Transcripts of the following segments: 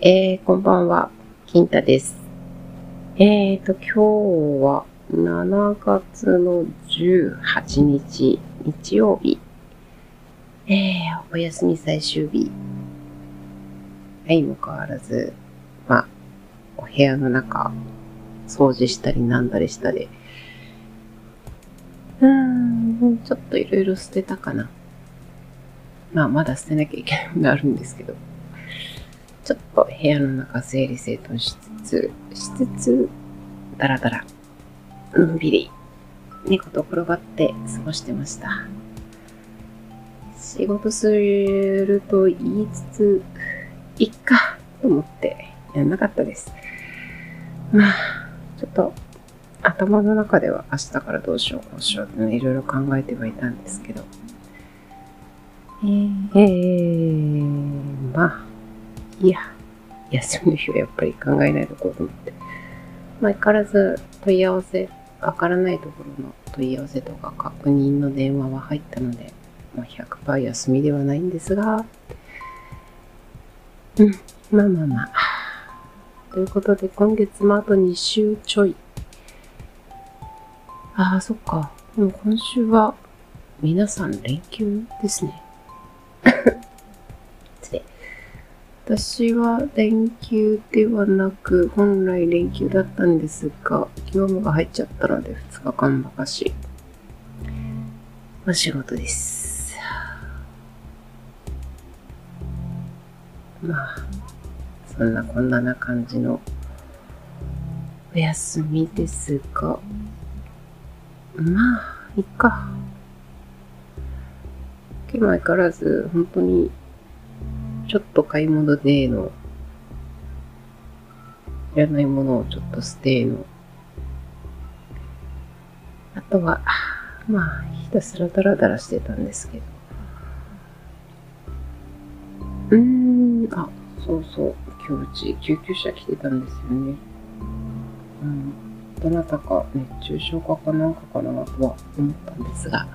えー、こんばんは、金太です。えーと、今日は7月の18日、日曜日。えー、お休み最終日。はい、も変わらず、まあ、お部屋の中、掃除したりなんだりしたで、うーん、ちょっといろいろ捨てたかな。まあ、まだ捨てなきゃいけないのあるんですけど。ちょっと部屋の中整理整頓しつつ、しつつ、だらだら、のんびり、猫と転がって過ごしてました。仕事すると言いつつ、いっか、と思ってやんなかったです。まあ、ちょっと、頭の中では明日からどうしよう、こうしようっていろいろ考えてはいたんですけど、えー、えー、まあ、いや、休みの日はやっぱり考えないとこうと思って。まあ、相変わらず問い合わせ、わからないところの問い合わせとか確認の電話は入ったので、まあ、100%休みではないんですが、うん、まあまあまあ。ということで、今月もあと2週ちょい。ああ、そっか。でも今週は皆さん連休ですね。私は連休ではなく、本来連休だったんですが、業務が入っちゃったので2日間ばかし、お仕事です。まあ、そんなこんなな感じのお休みですが、まあ、いっか。今日も相変わらず、本当にちょっと買い物での、いらないものをちょっと捨ての。あとは、まあ、ひたすらダラダラしてたんですけど。うーん、あ、そうそう、今日うち救急車来てたんですよね。うん、どなたか熱中症かかなんかかなとは思ったんですが、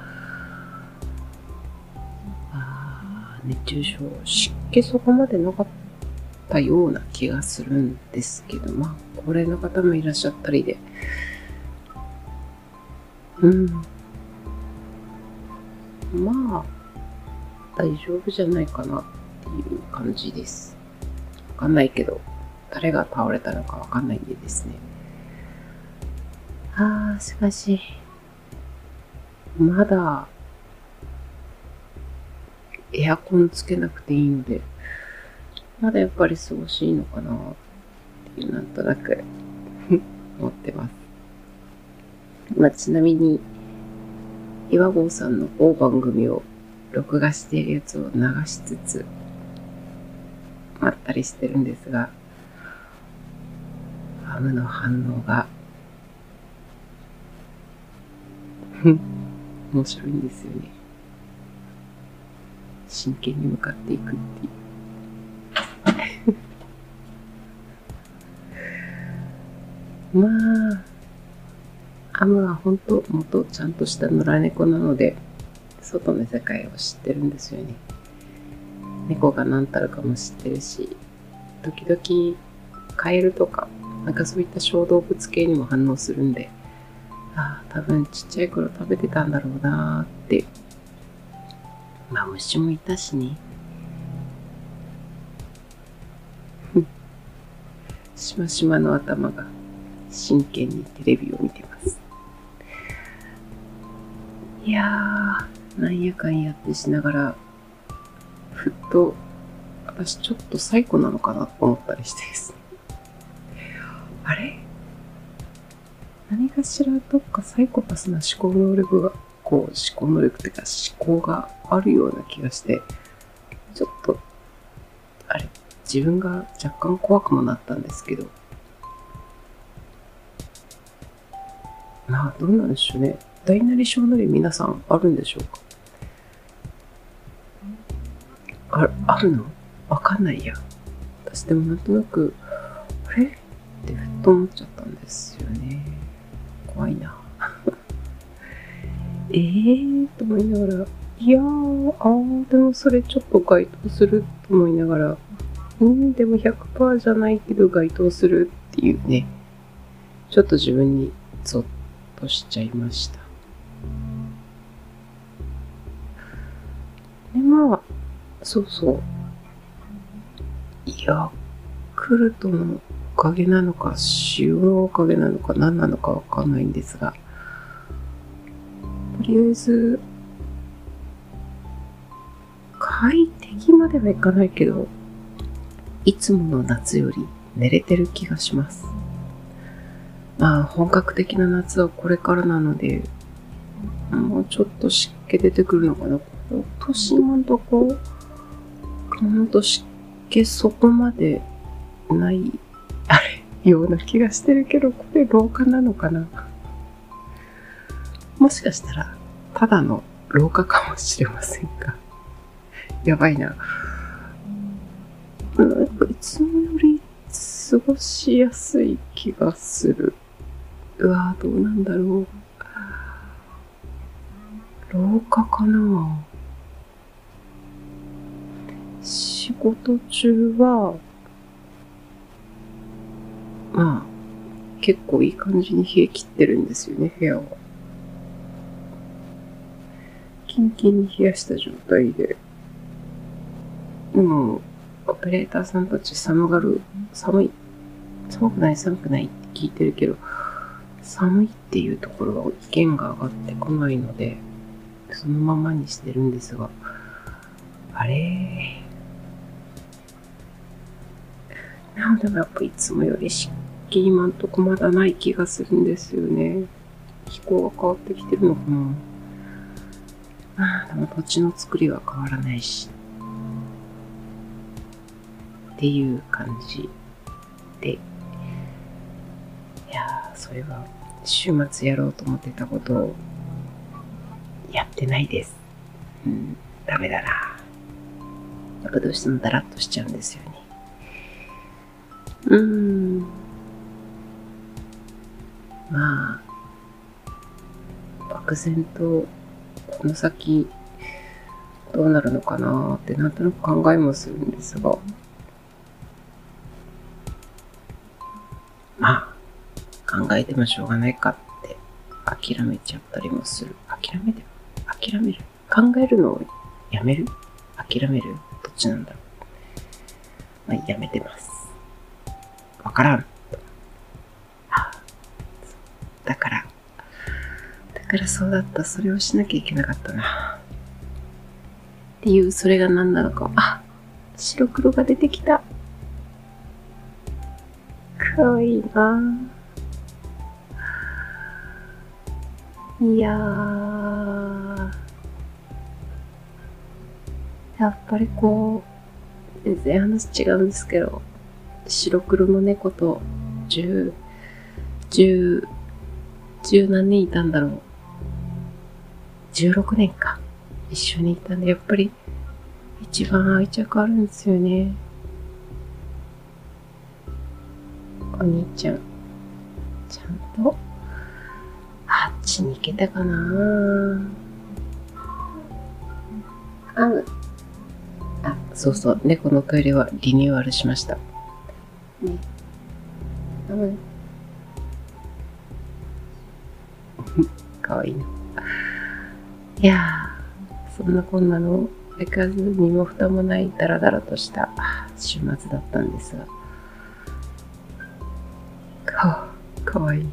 熱中症、湿気そこまでなかったような気がするんですけど、まあ、高齢の方もいらっしゃったりで、うん。まあ、大丈夫じゃないかなっていう感じです。わかんないけど、誰が倒れたのかわかんないんでですね。ああ、しかし、まだ、エアコンつけなくていいので、まだやっぱり過ごしいいのかなっていう、なんとなく 思ってます。まあ、ちなみに、岩合さんの某番組を録画しているやつを流しつつ、まったりしてるんですが、ハムの反応が、面白いんですよね。真剣に向かっていくっていう。まあ、アムは本当元ちゃんとした野良猫なので、外の世界を知ってるんですよね。猫が何たるかも知ってるし、時々カエルとか、なんかそういった小動物系にも反応するんで、ああ、多分ちっちゃい頃食べてたんだろうなーってまあ虫もいたしね。しましまの頭が真剣にテレビを見てます。いやー、なんやかんやってしながら、ふっと、私ちょっとサイコなのかなと思ったりしてですね。あれ？何かしらどっかサイコパスな思考能力がこう思考能力っていうか思考があるような気がして、ちょっと、あれ、自分が若干怖くもなったんですけど、まあ、どうなんでしょうね。大なり小なり皆さんあるんでしょうか？ああるの？わかんないや。私でもなんとなく、あれってふっと思っちゃったんですよね。怖いな。ええー、と思いながら、いやー、あー、でもそれちょっと該当すると思いながら、うん、でも100%じゃないけど該当するっていう。ね、ちょっと自分にゾッとしちゃいました。で、まあ、そうそう。ヤクルトのおかげなのか、塩のおかげなのか、何なのかわかんないんですが、とりあえず、快適まではいかないけど、いつもの夏より寝れてる気がします。まあ、本格的な夏はこれからなので、もうちょっと湿気出てくるのかな。今年今んとこ、ほんと湿気そこまでない、あれ、ような気がしてるけど、これ廊下なのかな。もしかしたら、ただの廊下かもしれませんが。やばいな。なんかいつもより過ごしやすい気がする。うわぁ、どうなんだろう。廊下かな仕事中は、まあ、結構いい感じに冷え切ってるんですよね、部屋は。キンキンに冷やした状態で。でも、オペレーターさんたち寒がる、寒い、寒くない寒くないって聞いてるけど、寒いっていうところは意見が上がってこないので、そのままにしてるんですが、あれ？なんでもやっぱいつもより湿気今んとこまだない気がするんですよね。気候が変わってきてるのかな。まあ、でも土地の作りは変わらないし。っていう感じで。いやー、それは週末やろうと思ってたことをやってないです。うん、ダメだな。やっぱどうしてもダラッとしちゃうんですよね。うーん。まあ、漠然とこの先どうなるのかなってなんとなく考えもするんですが、まあ、考えてもしょうがないかって諦めちゃったりもする。諦めて諦める？考えるのをやめる？諦める？どっちなんだろう？まあ、やめてます。わからん。だから、らそうだった。それをしなきゃいけなかったな。っていう、それが何なのか。あ、白黒が出てきた。かわいいないやー。やっぱりこう、全然話違うんですけど、白黒の猫と十、十、十何年いたんだろう。16年か。一緒にいたんで、やっぱり一番愛着あるんですよね。お兄ちゃん、ちゃんと、あっちに行けたかなあ、あ、そうそう、猫のトイレはリニューアルしました。ね。あのかわいいな。いやー、そんなこんなの、相変わらず身も蓋もないダラダラとした週末だったんですが。か、かわいい。い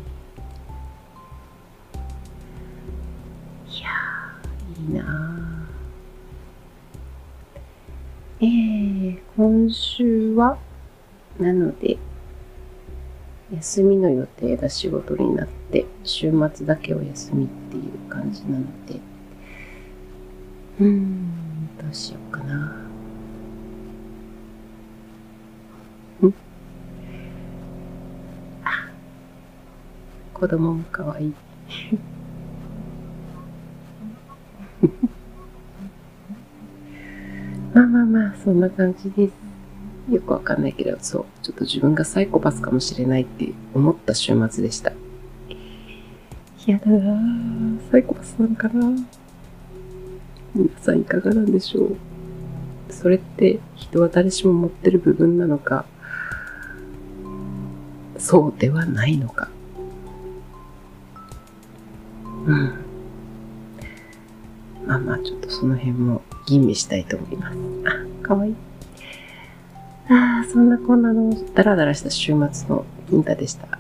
やー、いいなー。えー、今週は、なので、休みの予定が仕事になって、週末だけお休みっていう感じなので、うーん、どうしようかな。ん？あ、子供もかわいい。まあまあまあ、そんな感じです。よくわかんないけど、そう、ちょっと自分がサイコパスかもしれないって思った週末でした。嫌だなぁ。サイコパスなのかなぁ皆さんいかがなんでしょう？それって人は誰しも持ってる部分なのか、そうではないのか？うん。まあまあ、ちょっとその辺も吟味したいと思います。あ、かわいい。ああ、そんなこんなのダラダラした週末の銀太でした。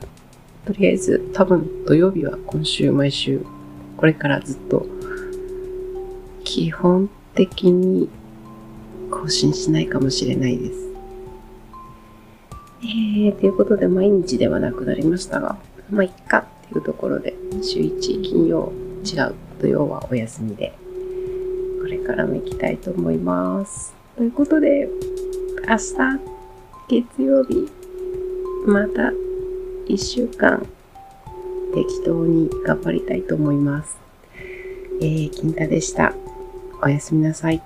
とりあえず、多分土曜日は今週毎週、これからずっと、基本的に更新しないかもしれないです。えー、ということで毎日ではなくなりましたが、まあ、いっかっていうところで、週1金曜違う土曜はお休みで、これからも行きたいと思います。ということで、明日、月曜日、また1週間、適当に頑張りたいと思います。えー、金太でした。おやすみなさい。